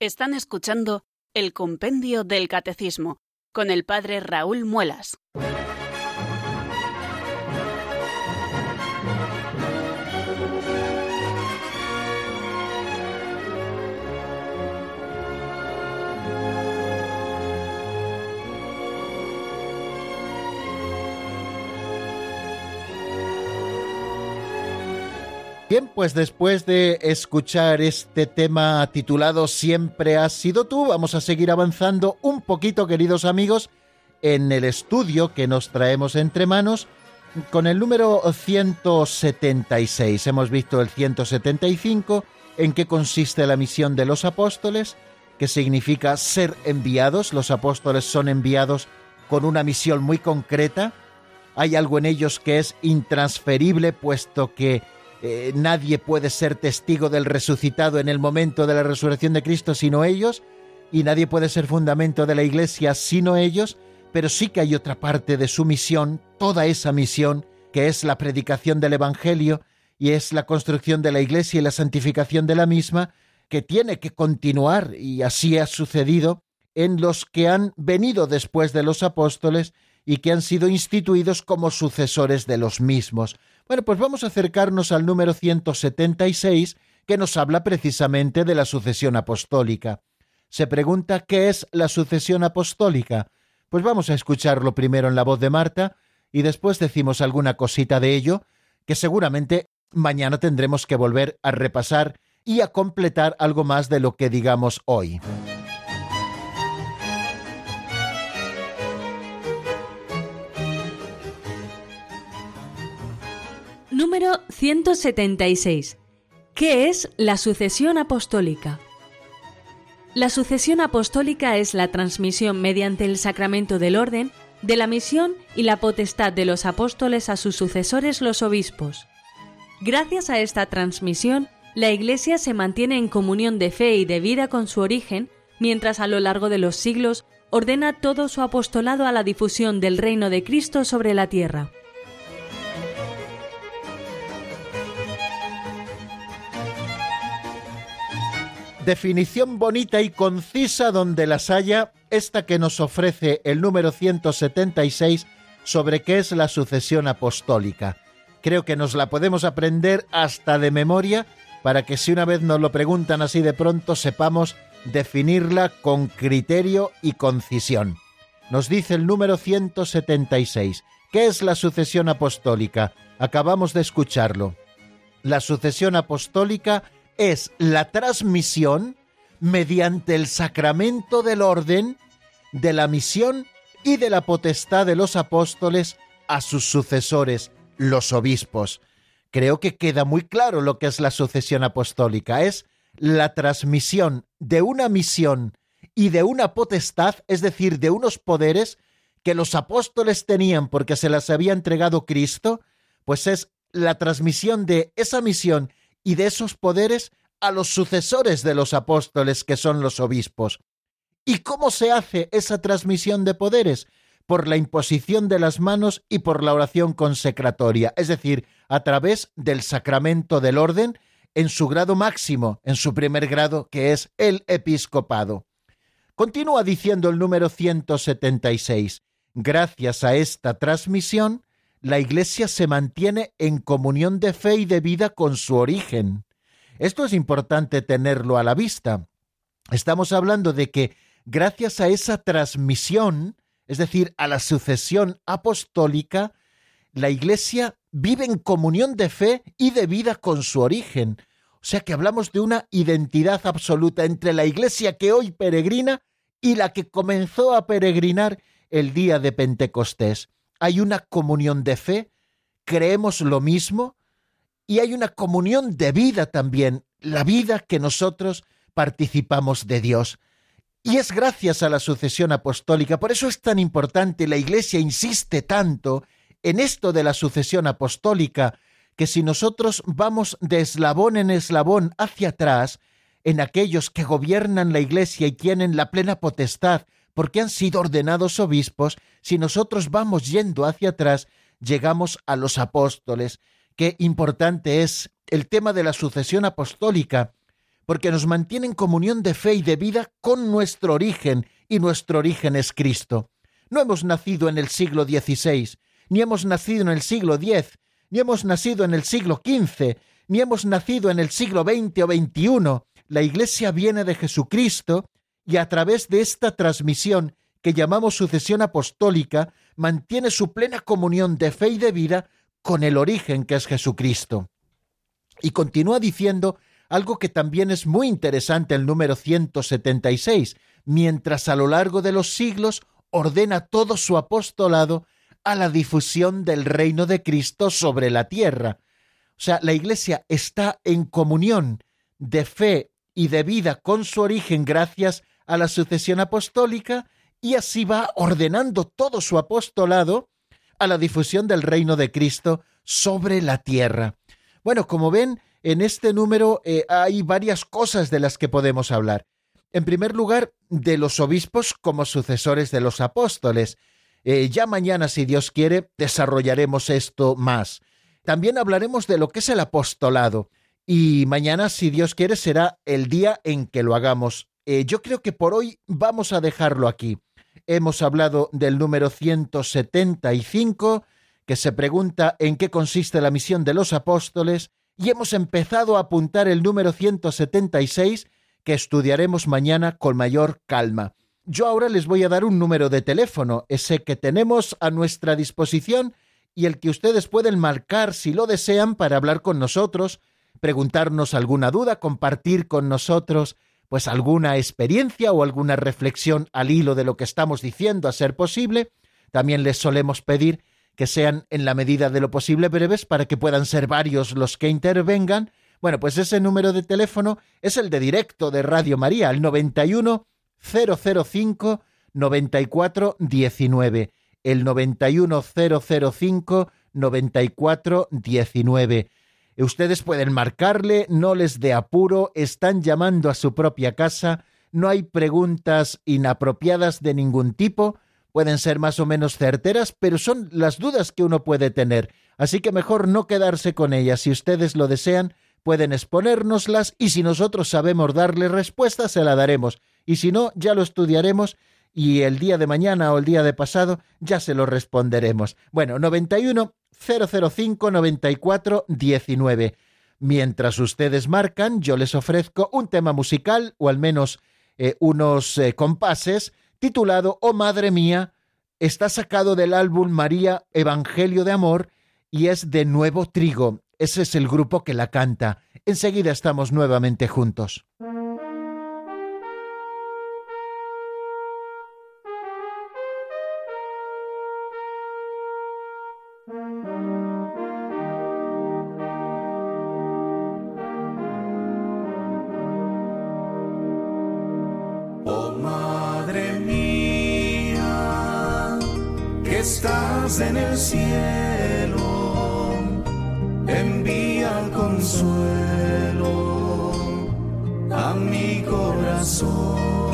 Están escuchando el Compendio del Catecismo con el Padre Raúl Muelas. Bien, pues después de escuchar este tema titulado Siempre has sido tú, vamos a seguir avanzando un poquito, queridos amigos, en el estudio que nos traemos entre manos con el número 176. Hemos visto el 175, en qué consiste la misión de los apóstoles, que significa ser enviados. Los apóstoles son enviados con una misión muy concreta. Hay algo en ellos que es intransferible, puesto que eh, nadie puede ser testigo del resucitado en el momento de la resurrección de Cristo sino ellos, y nadie puede ser fundamento de la Iglesia sino ellos, pero sí que hay otra parte de su misión, toda esa misión, que es la predicación del Evangelio y es la construcción de la Iglesia y la santificación de la misma, que tiene que continuar, y así ha sucedido, en los que han venido después de los apóstoles y que han sido instituidos como sucesores de los mismos. Bueno, pues vamos a acercarnos al número 176, que nos habla precisamente de la sucesión apostólica. Se pregunta qué es la sucesión apostólica. Pues vamos a escucharlo primero en la voz de Marta y después decimos alguna cosita de ello, que seguramente mañana tendremos que volver a repasar y a completar algo más de lo que digamos hoy. Número 176. ¿Qué es la sucesión apostólica? La sucesión apostólica es la transmisión mediante el sacramento del orden de la misión y la potestad de los apóstoles a sus sucesores los obispos. Gracias a esta transmisión, la Iglesia se mantiene en comunión de fe y de vida con su origen, mientras a lo largo de los siglos ordena todo su apostolado a la difusión del reino de Cristo sobre la tierra. Definición bonita y concisa donde las haya, esta que nos ofrece el número 176 sobre qué es la sucesión apostólica. Creo que nos la podemos aprender hasta de memoria para que si una vez nos lo preguntan así de pronto sepamos definirla con criterio y concisión. Nos dice el número 176. ¿Qué es la sucesión apostólica? Acabamos de escucharlo. La sucesión apostólica es la transmisión mediante el sacramento del orden, de la misión y de la potestad de los apóstoles a sus sucesores, los obispos. Creo que queda muy claro lo que es la sucesión apostólica. Es la transmisión de una misión y de una potestad, es decir, de unos poderes que los apóstoles tenían porque se las había entregado Cristo, pues es la transmisión de esa misión y de esos poderes a los sucesores de los apóstoles que son los obispos. ¿Y cómo se hace esa transmisión de poderes? Por la imposición de las manos y por la oración consecratoria, es decir, a través del sacramento del orden en su grado máximo, en su primer grado, que es el episcopado. Continúa diciendo el número 176. Gracias a esta transmisión, la Iglesia se mantiene en comunión de fe y de vida con su origen. Esto es importante tenerlo a la vista. Estamos hablando de que gracias a esa transmisión, es decir, a la sucesión apostólica, la Iglesia vive en comunión de fe y de vida con su origen. O sea que hablamos de una identidad absoluta entre la Iglesia que hoy peregrina y la que comenzó a peregrinar el día de Pentecostés hay una comunión de fe, creemos lo mismo y hay una comunión de vida también, la vida que nosotros participamos de Dios. Y es gracias a la sucesión apostólica, por eso es tan importante, la Iglesia insiste tanto en esto de la sucesión apostólica, que si nosotros vamos de eslabón en eslabón hacia atrás, en aquellos que gobiernan la Iglesia y tienen la plena potestad porque han sido ordenados obispos, si nosotros vamos yendo hacia atrás, llegamos a los apóstoles. Qué importante es el tema de la sucesión apostólica, porque nos mantiene en comunión de fe y de vida con nuestro origen, y nuestro origen es Cristo. No hemos nacido en el siglo XVI, ni hemos nacido en el siglo X, ni hemos nacido en el siglo XV, ni hemos nacido en el siglo XX o XXI. La Iglesia viene de Jesucristo y a través de esta transmisión que llamamos sucesión apostólica, mantiene su plena comunión de fe y de vida con el origen que es Jesucristo. Y continúa diciendo algo que también es muy interesante el número 176, mientras a lo largo de los siglos ordena todo su apostolado a la difusión del reino de Cristo sobre la tierra. O sea, la Iglesia está en comunión de fe y de vida con su origen gracias a la sucesión apostólica y así va ordenando todo su apostolado a la difusión del reino de Cristo sobre la tierra. Bueno, como ven, en este número eh, hay varias cosas de las que podemos hablar. En primer lugar, de los obispos como sucesores de los apóstoles. Eh, ya mañana, si Dios quiere, desarrollaremos esto más. También hablaremos de lo que es el apostolado. Y mañana, si Dios quiere, será el día en que lo hagamos. Eh, yo creo que por hoy vamos a dejarlo aquí. Hemos hablado del número 175, que se pregunta en qué consiste la misión de los apóstoles, y hemos empezado a apuntar el número 176, que estudiaremos mañana con mayor calma. Yo ahora les voy a dar un número de teléfono, ese que tenemos a nuestra disposición y el que ustedes pueden marcar si lo desean para hablar con nosotros, preguntarnos alguna duda, compartir con nosotros pues alguna experiencia o alguna reflexión al hilo de lo que estamos diciendo a ser posible. También les solemos pedir que sean en la medida de lo posible breves para que puedan ser varios los que intervengan. Bueno, pues ese número de teléfono es el de directo de Radio María, el 91 005 9419. El 91 005 9419. Ustedes pueden marcarle, no les dé apuro, están llamando a su propia casa, no hay preguntas inapropiadas de ningún tipo, pueden ser más o menos certeras, pero son las dudas que uno puede tener, así que mejor no quedarse con ellas. Si ustedes lo desean, pueden exponérnoslas y si nosotros sabemos darle respuesta, se la daremos, y si no, ya lo estudiaremos y el día de mañana o el día de pasado ya se lo responderemos. Bueno, 91 005 94 19. Mientras ustedes marcan, yo les ofrezco un tema musical o al menos eh, unos eh, compases titulado Oh Madre Mía. Está sacado del álbum María Evangelio de Amor y es de Nuevo Trigo. Ese es el grupo que la canta. Enseguida estamos nuevamente juntos. Corazón.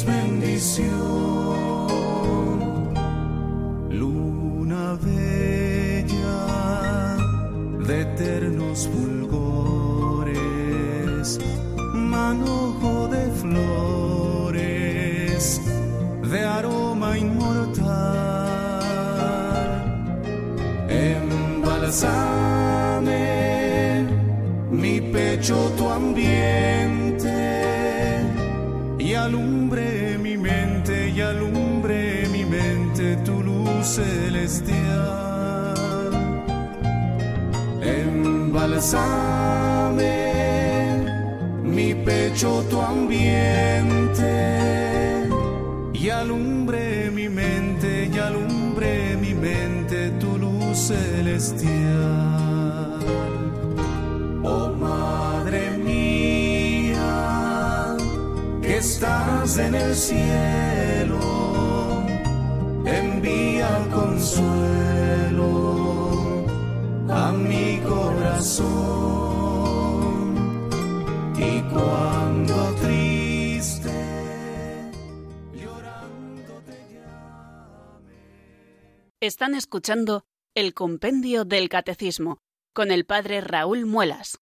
bendición. Mi pecho tu ambiente y alumbre mi mente y alumbre mi mente tu luz celestial. estás en el cielo, Están escuchando el Compendio del Catecismo con el Padre Raúl Muelas.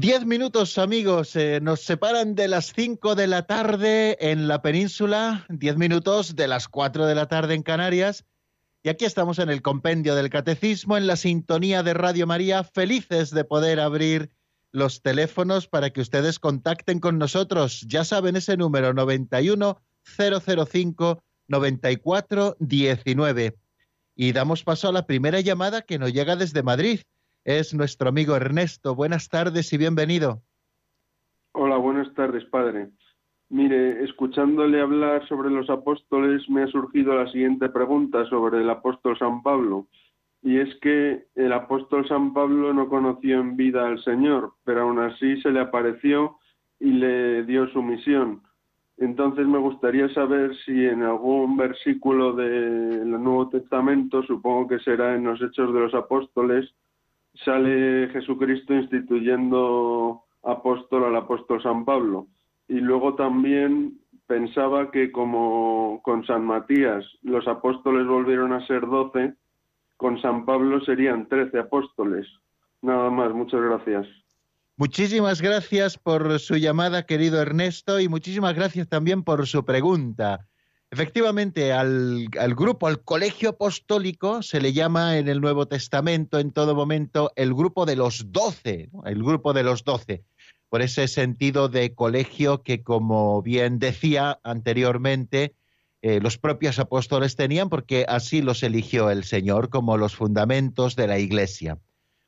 Diez minutos, amigos, eh, nos separan de las cinco de la tarde en la península, diez minutos de las cuatro de la tarde en Canarias. Y aquí estamos en el compendio del catecismo, en la sintonía de Radio María, felices de poder abrir los teléfonos para que ustedes contacten con nosotros. Ya saben ese número 91 005 94 19. Y damos paso a la primera llamada que nos llega desde Madrid. Es nuestro amigo Ernesto. Buenas tardes y bienvenido. Hola, buenas tardes, padre. Mire, escuchándole hablar sobre los apóstoles, me ha surgido la siguiente pregunta sobre el apóstol San Pablo. Y es que el apóstol San Pablo no conoció en vida al Señor, pero aún así se le apareció y le dio su misión. Entonces me gustaría saber si en algún versículo del Nuevo Testamento, supongo que será en los Hechos de los Apóstoles, sale Jesucristo instituyendo apóstol al apóstol San Pablo. Y luego también pensaba que como con San Matías los apóstoles volvieron a ser doce, con San Pablo serían trece apóstoles. Nada más, muchas gracias. Muchísimas gracias por su llamada, querido Ernesto, y muchísimas gracias también por su pregunta. Efectivamente, al, grupo, al colegio apostólico, se le llama en el Nuevo Testamento en todo momento el grupo de los doce, el grupo de los doce, por ese sentido de colegio que, como bien decía anteriormente, eh, los propios apóstoles tenían, porque así los eligió el Señor como los fundamentos de la Iglesia.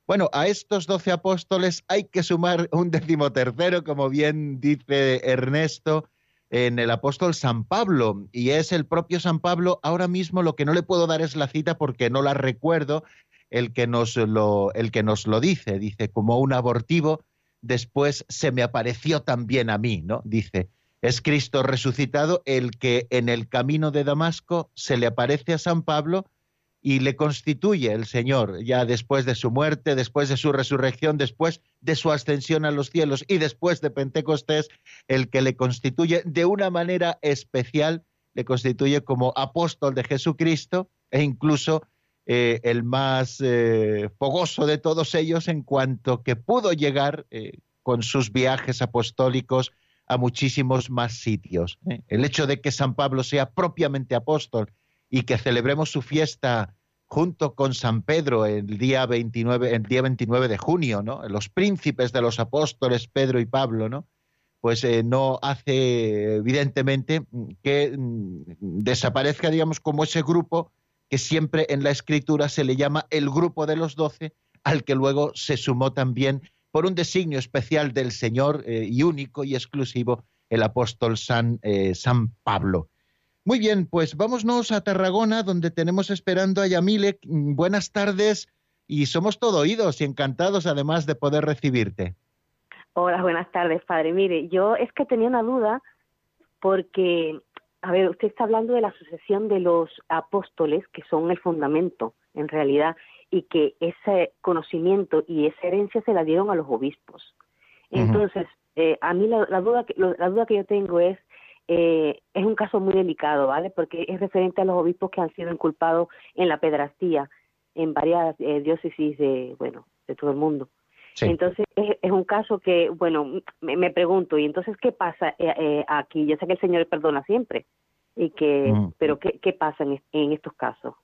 Bueno, a estos doce apóstoles hay que sumar un decimotercero, como bien dice Ernesto, en el apóstol San Pablo, y es el propio San Pablo. Ahora mismo lo que no le puedo dar es la cita porque no la recuerdo, el que nos lo, el que nos lo dice, dice, como un abortivo, después se me apareció también a mí, ¿no? Dice, es Cristo resucitado el que en el camino de Damasco se le aparece a San Pablo y le constituye el Señor ya después de su muerte, después de su resurrección, después de su ascensión a los cielos y después de Pentecostés, el que le constituye de una manera especial, le constituye como apóstol de Jesucristo e incluso eh, el más eh, fogoso de todos ellos en cuanto que pudo llegar eh, con sus viajes apostólicos a muchísimos más sitios. El hecho de que San Pablo sea propiamente apóstol y que celebremos su fiesta junto con San Pedro el día 29, el día 29 de junio, ¿no? Los príncipes de los apóstoles Pedro y Pablo, ¿no? Pues eh, no hace evidentemente que mm, desaparezca, digamos, como ese grupo que siempre en la escritura se le llama el grupo de los doce, al que luego se sumó también por un designio especial del Señor eh, y único y exclusivo el apóstol San, eh, San Pablo. Muy bien, pues vámonos a Tarragona, donde tenemos esperando a Yamile. Buenas tardes y somos todo oídos y encantados además de poder recibirte. Hola, buenas tardes, padre. Mire, yo es que tenía una duda porque, a ver, usted está hablando de la sucesión de los apóstoles, que son el fundamento, en realidad, y que ese conocimiento y esa herencia se la dieron a los obispos. Entonces, eh, a mí la, duda que, la duda que yo tengo es eh, es un caso muy delicado, ¿vale? Porque es referente a los obispos que han sido inculpados en la pedrastía en varias eh, diócesis de, bueno, de todo el mundo. Entonces, es, un caso que, bueno, me, pregunto, ¿y entonces qué pasa eh, aquí? Yo sé que el Señor perdona siempre, y que, mm. pero ¿qué, qué pasa en, estos casos?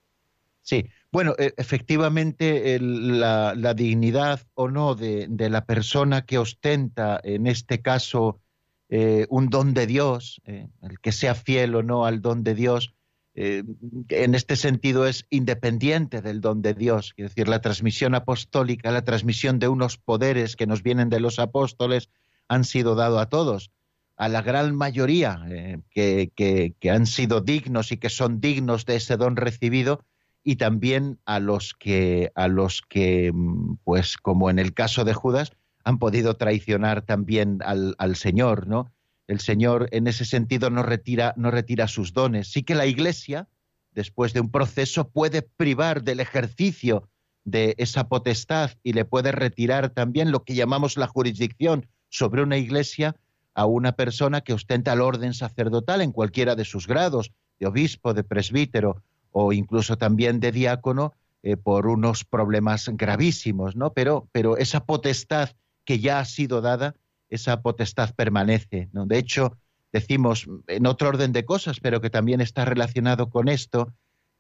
Sí, bueno, e, efectivamente la, la, dignidad o no de, de, la persona que ostenta, en este caso, eh, un don de Dios, eh, el que sea fiel o no al don de Dios, eh, en este sentido es independiente del don de Dios. Es decir, la transmisión apostólica, la transmisión de unos poderes que nos vienen de los apóstoles, han sido dados a todos, a la gran mayoría que, que han sido dignos y que son dignos de ese don recibido, y también a los que, a los que, mm, pues como en el caso de Judas, han podido traicionar también al, Señor, ¿no? El Señor en ese sentido no retira, no retira sus dones. Sí que la Iglesia, después de un proceso, puede privar del ejercicio de esa potestad y le puede retirar también lo que llamamos la jurisdicción sobre una iglesia a una persona que ostenta el orden sacerdotal en cualquiera de sus grados, de obispo, de presbítero o incluso también de diácono, eh, por unos problemas gravísimos, ¿no? Pero, pero esa potestad que ya ha sido dada, esa potestad permanece. ¿no? De hecho, decimos en otro orden de cosas, pero que también está relacionado con esto,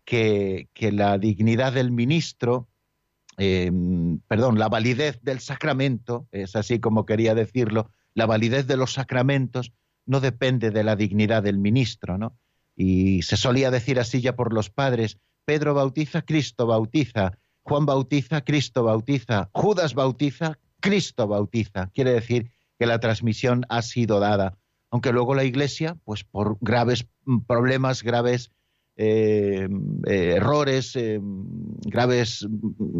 que, la dignidad del ministro, em, perdón, la validez del sacramento, es así como quería decirlo, la validez de los sacramentos no depende de la dignidad del ministro, ¿no? Y se solía decir así ya por los padres, Pedro bautiza, Cristo bautiza, Juan bautiza, Cristo bautiza, Judas bautiza, Cristo bautiza. Quiere decir que la transmisión ha sido dada, aunque luego la Iglesia, pues por graves problemas, graves eh, eh, errores, eh, graves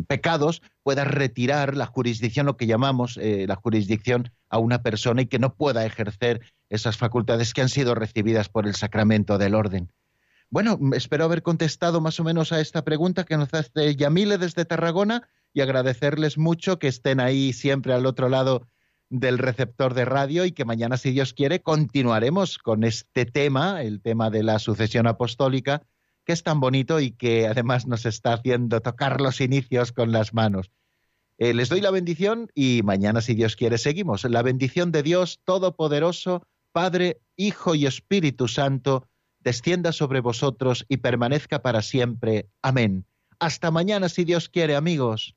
pecados, pueda retirar la jurisdicción, lo que llamamos la jurisdicción a una persona y que no pueda ejercer esas facultades que han sido recibidas por el sacramento del orden. Bueno, espero haber contestado más o menos a esta pregunta que nos hace Yamile desde Tarragona y agradecerles mucho que estén ahí siempre al otro lado del receptor de radio y que mañana, si Dios quiere, continuaremos con este tema, el tema de la sucesión apostólica, que es tan bonito y que además nos está haciendo tocar los inicios con las manos. Eh, les doy la bendición y mañana, si Dios quiere, seguimos. La bendición de Dios Todopoderoso, Padre, Hijo y Espíritu Santo, descienda sobre vosotros y permanezca para siempre. Amén. Hasta mañana, si Dios quiere, amigos.